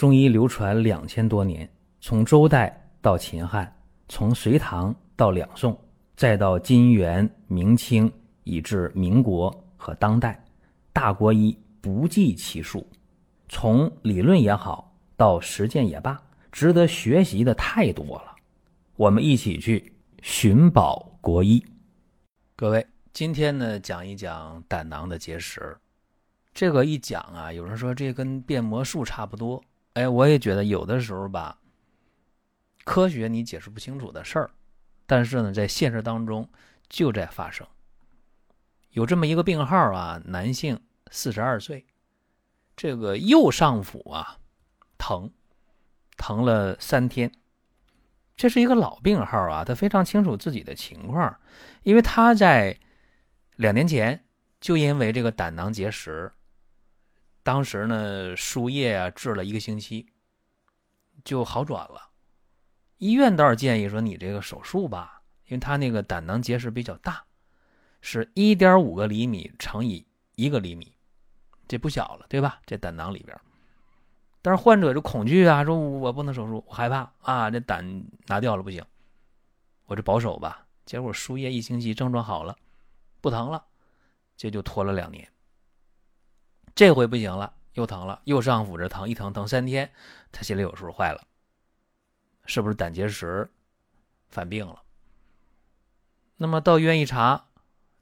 中医流传两千多年，从周代到秦汉，从隋唐到两宋，再到金元明清，以至民国和当代，大国医不计其数。从理论也好，到实践也罢，值得学习的太多了。我们一起去寻宝国医。各位，今天呢讲一讲胆囊的结石。这个一讲啊，有人说这跟变魔术差不多。哎，我也觉得有的时候吧，科学你解释不清楚的事儿，但是呢，在现实当中就在发生。有这么一个病号啊，男性，四十二岁，这个右上腹啊疼，疼了三天。这是一个老病号啊，他非常清楚自己的情况，因为他在两年前就因为这个胆囊结石。当时呢，输液啊，治了一个星期，就好转了。医院倒是建议说你这个手术吧，因为他那个胆囊结石比较大，是一点五个厘米乘以一个厘米，这不小了，对吧？这胆囊里边，但是患者就恐惧啊，说我不能手术，我害怕啊，这胆拿掉了不行，我这保守吧。结果输液一星期，症状好了，不疼了，这就拖了两年。这回不行了，又疼了，右上腹这疼，一疼疼三天，他心里有数，坏了，是不是胆结石犯病了？那么到医院一查，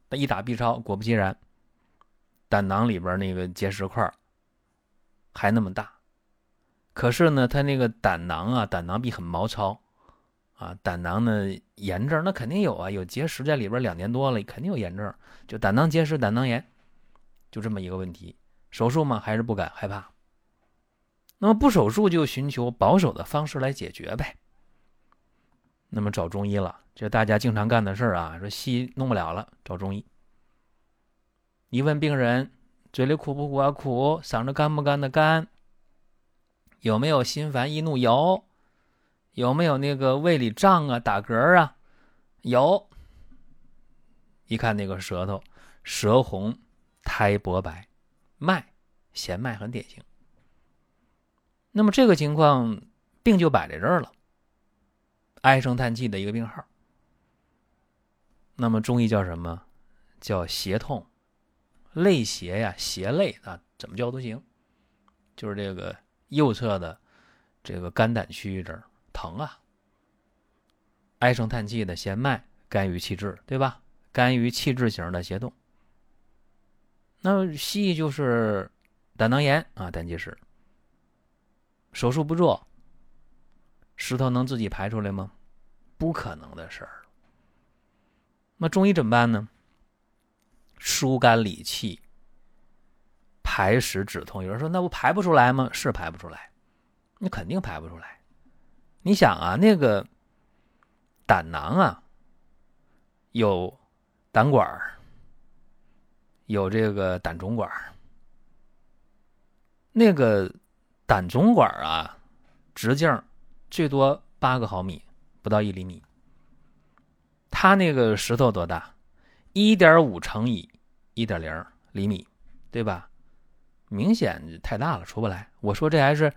他一打 B 超，果不其然，胆囊里边那个结石块还那么大。可是呢，他那个胆囊啊，胆囊壁很毛糙啊，胆囊呢炎症那肯定有啊，有结石在里边两年多了，肯定有炎症，就胆囊结石、胆囊炎，就这么一个问题。手术吗？还是不敢害怕？那么不手术就寻求保守的方式来解决呗。那么找中医了，这大家经常干的事儿啊。说西医弄不了了，找中医。一问病人，嘴里苦不苦啊？苦。嗓子干不干的干。有没有心烦易怒？有。有没有那个胃里胀啊、打嗝啊？有。一看那个舌头，舌红，苔薄白。脉，弦脉很典型。那么这个情况，病就摆在这儿了，唉声叹气的一个病号。那么中医叫什么？叫胁痛，肋胁呀，胁肋啊，怎么叫都行。就是这个右侧的这个肝胆区域这儿疼啊，唉声叹气的弦脉，肝郁气滞，对吧？肝郁气滞型的胁痛。那西医就是胆囊炎啊，胆结石，手术不做，石头能自己排出来吗？不可能的事儿。那中医怎么办呢？疏肝理气，排石止痛。有人说，那不排不出来吗？是排不出来，你肯定排不出来。你想啊，那个胆囊啊，有胆管儿。有这个胆总管，那个胆总管啊，直径最多八个毫米，不到一厘米。它那个石头多大？一点五乘以一点零厘米，对吧？明显太大了，出不来。我说这还是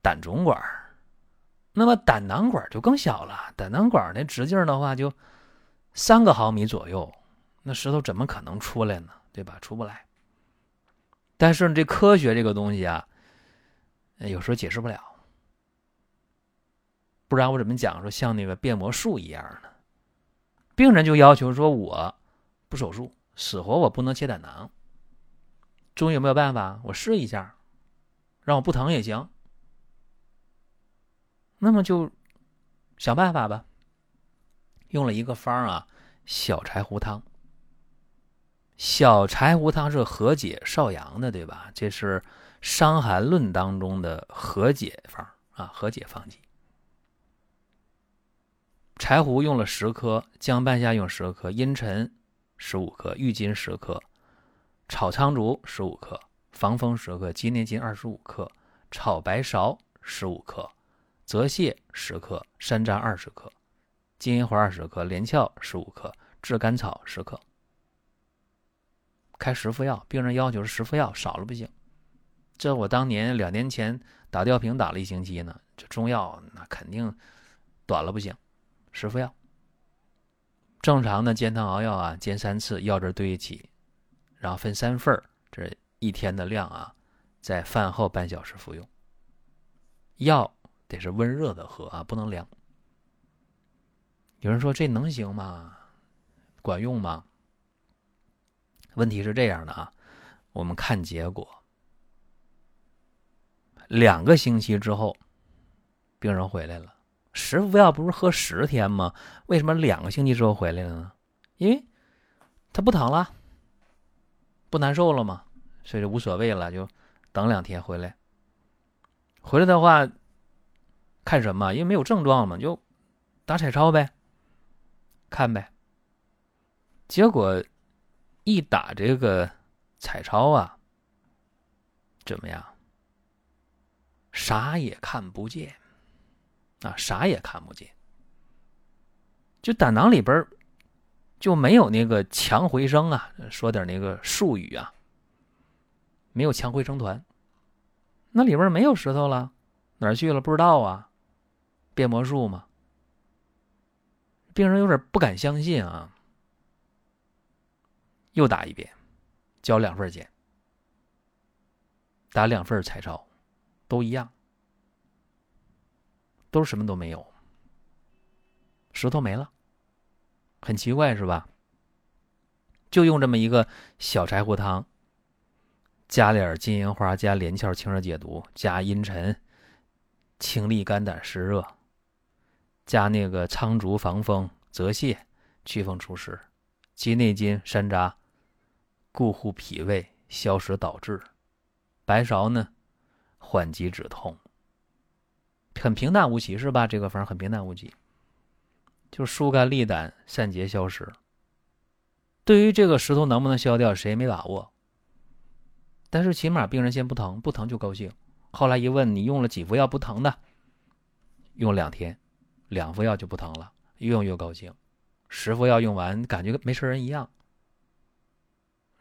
胆总管，那么胆囊管就更小了。胆囊管那直径的话，就三个毫米左右。那石头怎么可能出来呢？对吧？出不来。但是这科学这个东西啊，有时候解释不了。不然我怎么讲说像那个变魔术一样呢？病人就要求说我不手术，死活我不能切胆囊。中医有没有办法？我试一下，让我不疼也行。那么就想办法吧。用了一个方啊，小柴胡汤。小柴胡汤是和解少阳的，对吧？这是《伤寒论》当中的和解方啊，和解方剂。柴胡用了十克，姜半夏用十克，茵陈十五克，郁金十克，炒苍术十五克，防风十克，鸡内金二十五克，炒白芍十五克，泽泻十克，山楂二十克，金银花二十克，连翘十五克，炙甘草十克。开十副药，病人要求是十副药，少了不行。这我当年两年前打吊瓶打了一星期呢，这中药那肯定短了不行，十副药。正常的煎汤熬药啊，煎三次，药汁兑一起，然后分三份，这一天的量啊，在饭后半小时服用。药得是温热的喝啊，不能凉。有人说这能行吗？管用吗？问题是这样的啊，我们看结果。两个星期之后，病人回来了，十副药不是喝十天吗？为什么两个星期之后回来了呢？因为他不疼了，不难受了嘛，所以就无所谓了，就等两天回来。回来的话，看什么？因为没有症状嘛，就打彩超呗。看呗，结果一打这个彩超啊，怎么样？啥也看不见啊，啥也看不见。就胆囊里边就没有那个强回声啊，说点那个术语啊，没有强回声团，那里边没有石头了，哪儿去了？不知道啊，变魔术吗？病人有点不敢相信啊，又打一遍，交两份钱，打两份彩超，都一样，都什么都没有，石头没了，很奇怪是吧？就用这么一个小柴胡汤，加点金银花，加连翘清热解毒，加茵陈，清利肝胆湿热。加那个苍竹防风泽泻祛风除湿，鸡内金山楂固护脾胃消食导滞，白芍呢缓急止痛。很平淡无奇是吧？这个方很平淡无奇，就疏肝利胆散结消食。对于这个石头能不能消掉，谁也没把握。但是起码病人先不疼，不疼就高兴。后来一问你用了几副药不疼的，用两天。两副药就不疼了，越用越高兴。十副药用完，感觉跟没事人一样。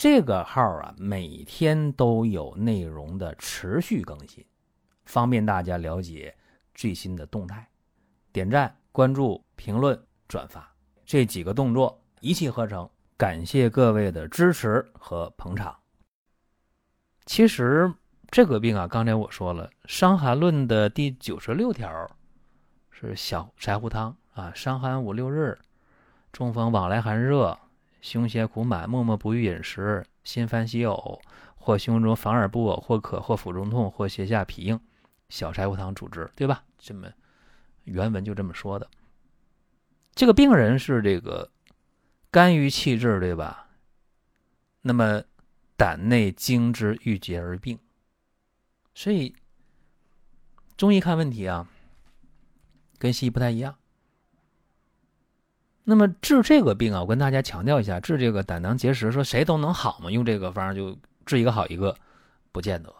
这个号啊，每天都有内容的持续更新，方便大家了解最新的动态。点赞、关注、评论、转发这几个动作一气呵成，感谢各位的支持和捧场。其实这个病啊，刚才我说了，《伤寒论》的第九十六条。是小柴胡汤啊，伤寒五六日，中风往来寒热，胸胁苦满，默默不欲饮食，心烦喜呕，或胸中烦而不呕，或渴，或腹中痛，或胁下痞硬，小柴胡汤主之，对吧？这么原文就这么说的。这个病人是这个肝郁气滞，对吧？那么胆内精之郁结而病，所以中医看问题啊。跟西医不太一样。那么治这个病啊，我跟大家强调一下，治这个胆囊结石，说谁都能好吗？用这个方就治一个好一个，不见得。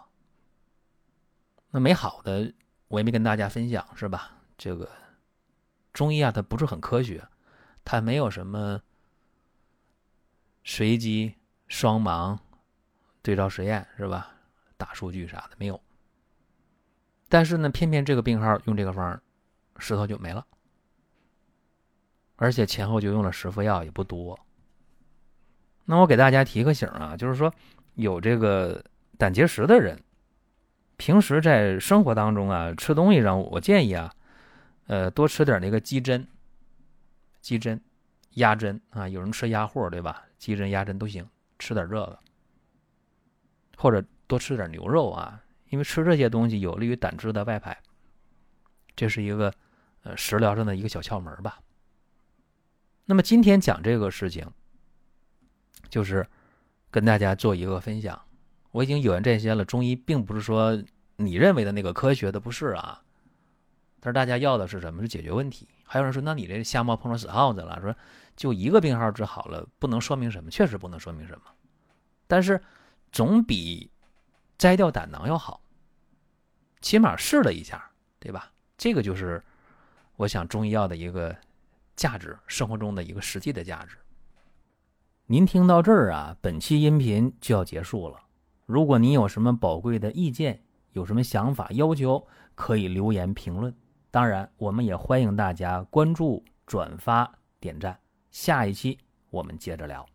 那没好的，我也没跟大家分享，是吧？这个中医啊，它不是很科学，它没有什么随机双盲对照实验，是吧？大数据啥的没有。但是呢，偏偏这个病号用这个方。石头就没了，而且前后就用了十副药，也不多。那我给大家提个醒啊，就是说有这个胆结石的人，平时在生活当中啊，吃东西上，我建议啊，呃，多吃点那个鸡胗、鸡胗、鸭胗啊。有人吃鸭货对吧？鸡胗、鸭胗都行，吃点这个，或者多吃点牛肉啊，因为吃这些东西有利于胆汁的外排，这是一个。呃，食疗上的一个小窍门吧。那么今天讲这个事情，就是跟大家做一个分享。我已经有言这些了，中医并不是说你认为的那个科学的不是啊。但是大家要的是什么？是解决问题。还有人说，那你这瞎猫碰到死耗子了，说就一个病号治好了，不能说明什么？确实不能说明什么。但是总比摘掉胆囊要好，起码试了一下，对吧？这个就是我想中医药的一个价值，生活中的一个实际的价值。您听到这儿啊，本期音频就要结束了。如果您有什么宝贵的意见，有什么想法要求，可以留言评论。当然，我们也欢迎大家关注、转发、点赞。下一期我们接着聊。